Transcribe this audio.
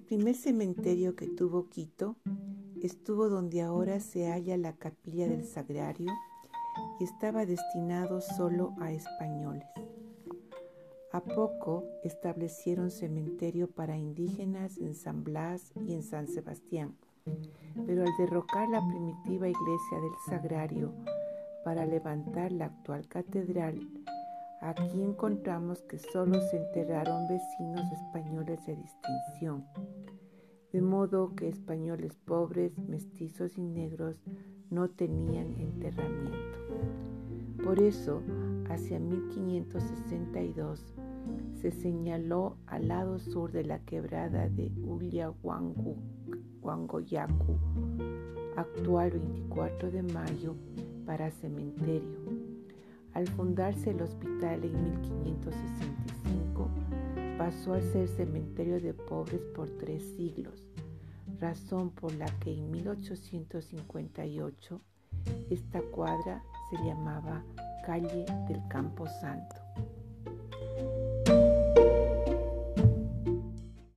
primer cementerio que tuvo Quito estuvo donde ahora se halla la capilla del Sagrario y estaba destinado solo a españoles. A poco establecieron cementerio para indígenas en San Blas y en San Sebastián, pero al derrocar la primitiva iglesia del Sagrario para levantar la actual catedral, aquí encontramos que solo se enterraron vecinos españoles de distinción, de modo que españoles pobres, mestizos y negros no tenían enterramiento. Por eso, hacia 1562, se señaló al lado sur de la quebrada de Uliahuangoyacu, actual 24 de mayo, para cementerio. Al fundarse el hospital en 1565, pasó a ser cementerio de pobres por tres siglos, razón por la que en 1858 esta cuadra se llamaba Calle del Campo Santo.